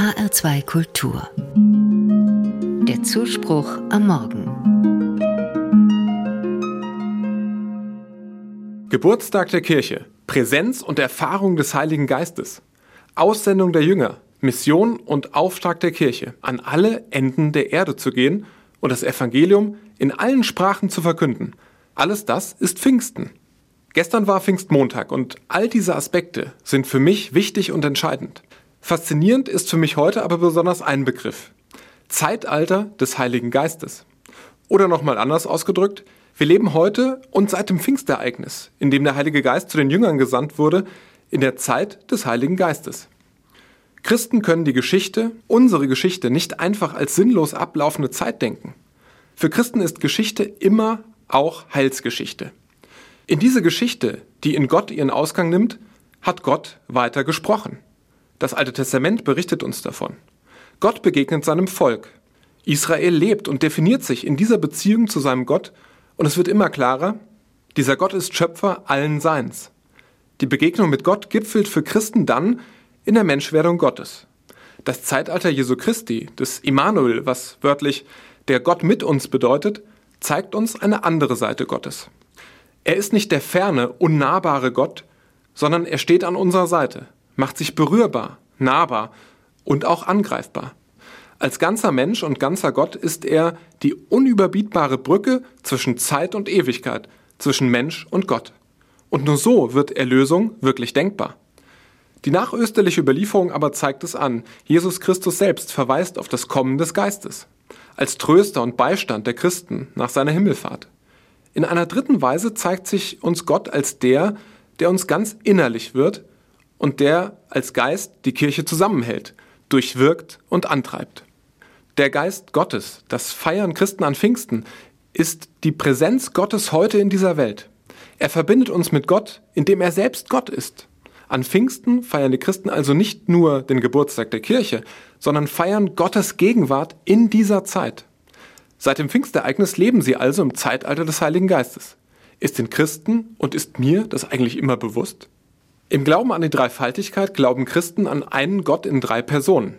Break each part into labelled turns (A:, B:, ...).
A: HR2 Kultur. Der Zuspruch am Morgen.
B: Geburtstag der Kirche. Präsenz und Erfahrung des Heiligen Geistes. Aussendung der Jünger. Mission und Auftrag der Kirche, an alle Enden der Erde zu gehen und das Evangelium in allen Sprachen zu verkünden. Alles das ist Pfingsten. Gestern war Pfingstmontag und all diese Aspekte sind für mich wichtig und entscheidend. Faszinierend ist für mich heute aber besonders ein Begriff. Zeitalter des Heiligen Geistes. Oder nochmal anders ausgedrückt, wir leben heute und seit dem Pfingstereignis, in dem der Heilige Geist zu den Jüngern gesandt wurde, in der Zeit des Heiligen Geistes. Christen können die Geschichte, unsere Geschichte, nicht einfach als sinnlos ablaufende Zeit denken. Für Christen ist Geschichte immer auch Heilsgeschichte. In diese Geschichte, die in Gott ihren Ausgang nimmt, hat Gott weiter gesprochen. Das Alte Testament berichtet uns davon. Gott begegnet seinem Volk. Israel lebt und definiert sich in dieser Beziehung zu seinem Gott und es wird immer klarer, dieser Gott ist Schöpfer allen Seins. Die Begegnung mit Gott gipfelt für Christen dann in der Menschwerdung Gottes. Das Zeitalter Jesu Christi, des Immanuel, was wörtlich der Gott mit uns bedeutet, zeigt uns eine andere Seite Gottes. Er ist nicht der ferne, unnahbare Gott, sondern er steht an unserer Seite macht sich berührbar, nahbar und auch angreifbar. Als ganzer Mensch und ganzer Gott ist er die unüberbietbare Brücke zwischen Zeit und Ewigkeit, zwischen Mensch und Gott. Und nur so wird Erlösung wirklich denkbar. Die nachösterliche Überlieferung aber zeigt es an. Jesus Christus selbst verweist auf das Kommen des Geistes, als Tröster und Beistand der Christen nach seiner Himmelfahrt. In einer dritten Weise zeigt sich uns Gott als der, der uns ganz innerlich wird und der als Geist die Kirche zusammenhält, durchwirkt und antreibt. Der Geist Gottes, das Feiern Christen an Pfingsten, ist die Präsenz Gottes heute in dieser Welt. Er verbindet uns mit Gott, indem er selbst Gott ist. An Pfingsten feiern die Christen also nicht nur den Geburtstag der Kirche, sondern feiern Gottes Gegenwart in dieser Zeit. Seit dem Pfingstereignis leben sie also im Zeitalter des Heiligen Geistes. Ist den Christen und ist mir das eigentlich immer bewusst? Im Glauben an die Dreifaltigkeit glauben Christen an einen Gott in drei Personen.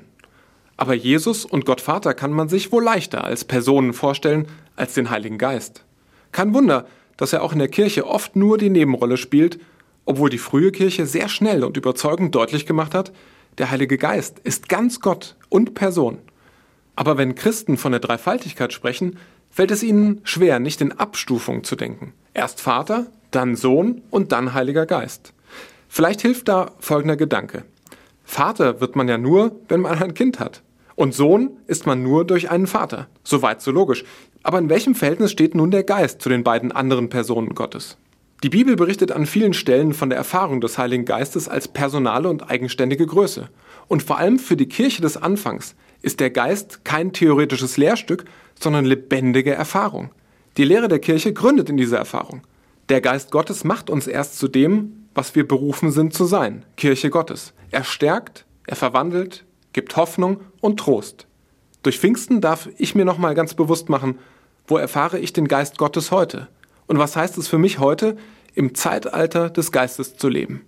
B: Aber Jesus und Gott Vater kann man sich wohl leichter als Personen vorstellen als den Heiligen Geist. Kein Wunder, dass er auch in der Kirche oft nur die Nebenrolle spielt, obwohl die frühe Kirche sehr schnell und überzeugend deutlich gemacht hat, der Heilige Geist ist ganz Gott und Person. Aber wenn Christen von der Dreifaltigkeit sprechen, fällt es ihnen schwer, nicht in Abstufung zu denken. Erst Vater, dann Sohn und dann Heiliger Geist. Vielleicht hilft da folgender Gedanke. Vater wird man ja nur, wenn man ein Kind hat. Und Sohn ist man nur durch einen Vater. Soweit so logisch. Aber in welchem Verhältnis steht nun der Geist zu den beiden anderen Personen Gottes? Die Bibel berichtet an vielen Stellen von der Erfahrung des Heiligen Geistes als personale und eigenständige Größe. Und vor allem für die Kirche des Anfangs ist der Geist kein theoretisches Lehrstück, sondern lebendige Erfahrung. Die Lehre der Kirche gründet in dieser Erfahrung. Der Geist Gottes macht uns erst zu dem, was wir berufen sind zu sein, Kirche Gottes. Er stärkt, er verwandelt, gibt Hoffnung und Trost. Durch Pfingsten darf ich mir nochmal ganz bewusst machen, wo erfahre ich den Geist Gottes heute? Und was heißt es für mich heute, im Zeitalter des Geistes zu leben?